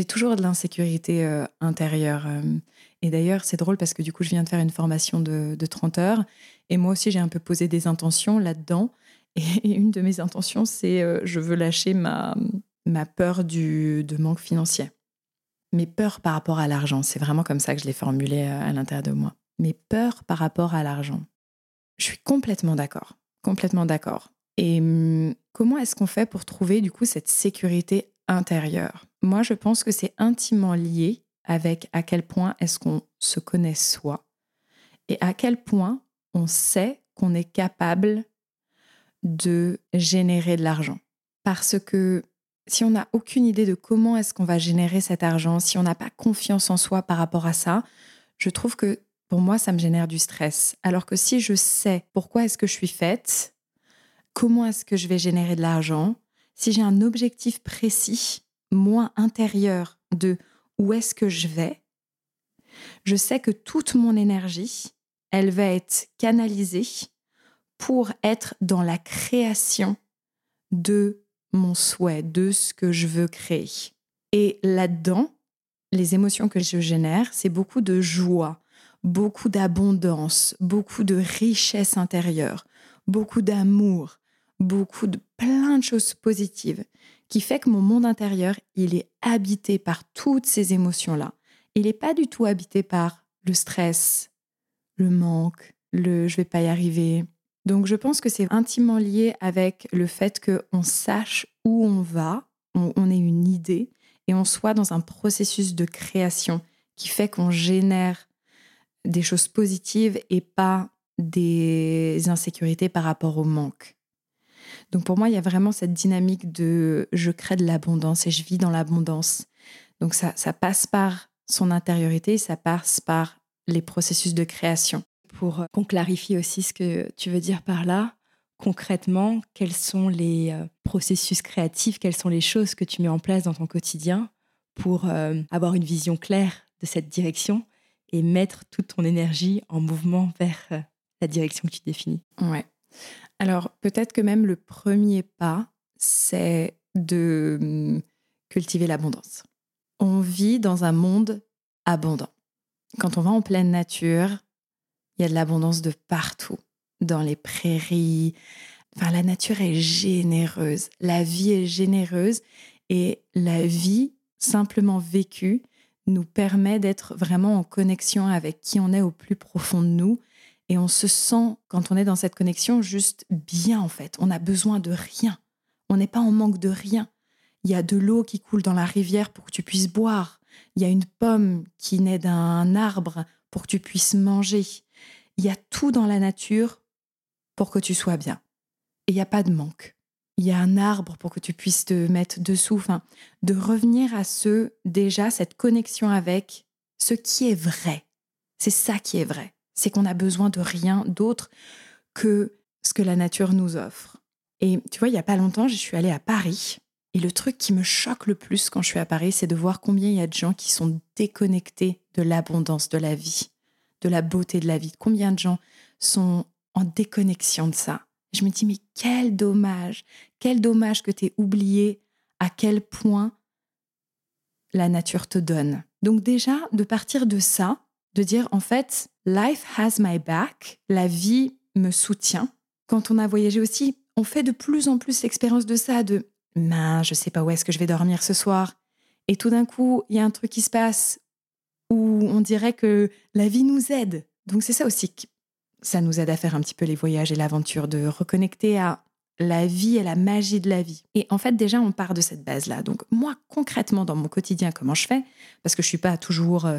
J'ai toujours de l'insécurité euh, intérieure. euh, et d'ailleurs, c'est drôle parce que du coup, je viens de faire une formation de, de 30 heures. Et moi aussi, j'ai un peu posé des intentions là-dedans. Et une de mes intentions, c'est euh, je veux lâcher ma, ma peur du, de manque financier. Mes peurs par rapport à l'argent, c'est vraiment comme ça que je l'ai formulé euh, à l'intérieur de moi. Mes peurs par rapport à l'argent. Je suis complètement d'accord. Complètement d'accord. Et hum, comment est-ce qu'on fait pour trouver du coup cette sécurité intérieure Moi, je pense que c'est intimement lié avec à quel point est-ce qu'on se connaît soi et à quel point on sait qu'on est capable de générer de l'argent. Parce que si on n'a aucune idée de comment est-ce qu'on va générer cet argent, si on n'a pas confiance en soi par rapport à ça, je trouve que pour moi, ça me génère du stress. Alors que si je sais pourquoi est-ce que je suis faite, comment est-ce que je vais générer de l'argent, si j'ai un objectif précis, moins intérieur de où est-ce que je vais, je sais que toute mon énergie, elle va être canalisée pour être dans la création de mon souhait, de ce que je veux créer. Et là-dedans, les émotions que je génère, c'est beaucoup de joie, beaucoup d'abondance, beaucoup de richesse intérieure, beaucoup d'amour, beaucoup de plein de choses positives qui fait que mon monde intérieur, il est habité par toutes ces émotions-là. Il n'est pas du tout habité par le stress, le manque, le je vais pas y arriver. Donc je pense que c'est intimement lié avec le fait qu'on sache où on va, on, on ait une idée et on soit dans un processus de création qui fait qu'on génère des choses positives et pas des insécurités par rapport au manque. Donc pour moi, il y a vraiment cette dynamique de je crée de l'abondance et je vis dans l'abondance. Donc ça, passe par son intériorité, ça passe par les processus de création. Pour qu'on clarifie aussi ce que tu veux dire par là, concrètement, quels sont les euh, processus créatifs, quelles sont les choses que tu mets en place dans ton quotidien pour euh, avoir une vision claire de cette direction et mettre toute ton énergie en mouvement vers euh, la direction que tu définis? Ouais. Alors peut-être que même le premier pas, c'est de hum, cultiver l'abondance. On vit dans un monde abondant. Quand on va en pleine nature, il y a de l'abondance de partout, dans les prairies. Enfin, la nature est généreuse, la vie est généreuse et la vie simplement vécue nous permet d'être vraiment en connexion avec qui on est au plus profond de nous et on se sent, quand on est dans cette connexion, juste bien en fait. On n'a besoin de rien. On n'est pas en manque de rien. Il y a de l'eau qui coule dans la rivière pour que tu puisses boire. Il y a une pomme qui naît d'un arbre pour que tu puisses manger. Il y a tout dans la nature pour que tu sois bien. Et il n'y a pas de manque. Il y a un arbre pour que tu puisses te mettre dessous. Enfin, de revenir à ce, déjà, cette connexion avec ce qui est vrai. C'est ça qui est vrai c'est qu'on a besoin de rien d'autre que ce que la nature nous offre. Et tu vois, il n'y a pas longtemps, je suis allée à Paris. Et le truc qui me choque le plus quand je suis à Paris, c'est de voir combien il y a de gens qui sont déconnectés de l'abondance de la vie, de la beauté de la vie. Combien de gens sont en déconnexion de ça. Je me dis, mais quel dommage, quel dommage que tu aies oublié à quel point la nature te donne. Donc déjà, de partir de ça, de dire en fait, life has my back, la vie me soutient. Quand on a voyagé aussi, on fait de plus en plus l'expérience de ça, de mince, je sais pas où est-ce que je vais dormir ce soir. Et tout d'un coup, il y a un truc qui se passe où on dirait que la vie nous aide. Donc c'est ça aussi. ça nous aide à faire un petit peu les voyages et l'aventure, de reconnecter à la vie et la magie de la vie. Et en fait, déjà, on part de cette base-là. Donc, moi, concrètement, dans mon quotidien, comment je fais? Parce que je suis pas toujours euh,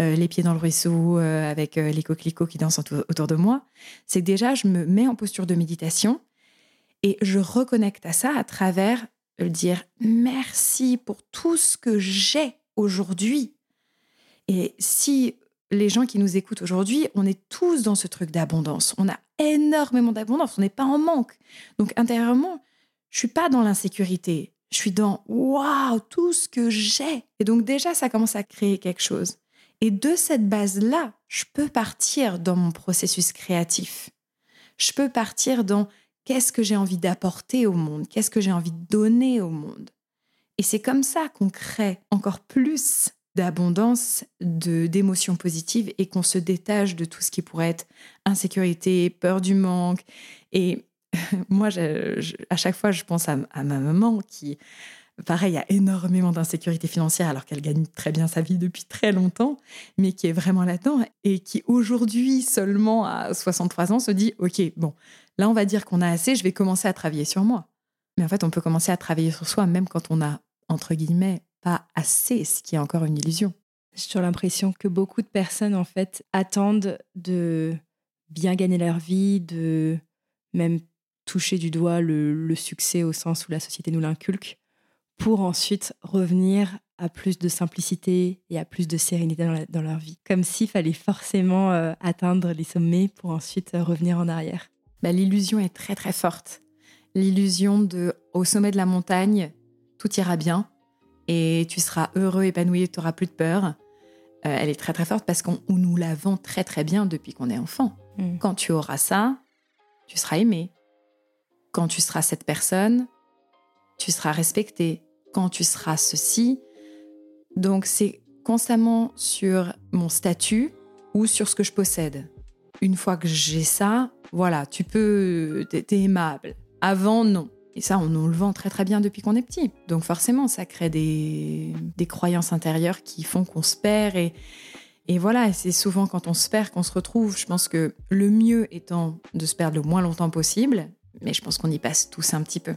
euh, les pieds dans le ruisseau euh, avec les coquelicots qui dansent autour de moi. C'est que déjà, je me mets en posture de méditation et je reconnecte à ça à travers le dire merci pour tout ce que j'ai aujourd'hui. Et si les gens qui nous écoutent aujourd'hui, on est tous dans ce truc d'abondance. On a énormément d'abondance, on n'est pas en manque. Donc intérieurement, je suis pas dans l'insécurité. Je suis dans waouh, tout ce que j'ai. Et donc déjà, ça commence à créer quelque chose. Et de cette base-là, je peux partir dans mon processus créatif. Je peux partir dans qu'est-ce que j'ai envie d'apporter au monde, qu'est-ce que j'ai envie de donner au monde? Et c'est comme ça qu'on crée encore plus d'abondance, de d'émotions positives et qu'on se détache de tout ce qui pourrait être insécurité, peur du manque. Et moi, à chaque fois, je pense à, ma maman qui, pareil, a énormément d'insécurité financière alors qu'elle gagne très bien sa vie depuis très longtemps, mais qui est vraiment là-dedans et qui aujourd'hui, seulement à 63 ans, se dit, OK, bon, là, on va dire qu'on a assez, je vais commencer à travailler sur moi. Mais en fait, on peut commencer à travailler sur soi même quand on a, entre guillemets, pas assez, ce qui est encore une illusion. J'ai toujours l'impression que beaucoup de personnes, en fait, attendent de bien gagner leur vie, de même toucher du doigt le, succès au sens où la société nous l'inculque, pour ensuite revenir à plus de simplicité et à plus de sérénité dans, leur vie. Comme s'il fallait forcément euh, atteindre les sommets pour ensuite euh, revenir en arrière. Bah, L'illusion est très très forte. L'illusion de au sommet de la montagne, tout ira bien, et tu seras heureux, épanoui, tu n'auras plus de peur. Euh, elle est très très forte parce qu'on nous la vend très très bien depuis qu'on est enfant. Mm. Quand tu auras ça, tu seras aimé. Quand tu seras cette personne, tu seras respecté. Quand tu seras ceci. Donc c'est constamment sur mon statut ou sur ce que je possède. Une fois que j'ai ça, voilà, tu peux, t'es aimable. Avant, non. Et ça, on nous le vend très très bien depuis qu'on est petit. Donc forcément, ça crée des, croyances intérieures qui font qu'on se perd. Et, et voilà, c'est souvent quand on se perd qu'on se retrouve. Je pense que le mieux étant de se perdre le moins longtemps possible, mais je pense qu'on y passe tous un petit peu.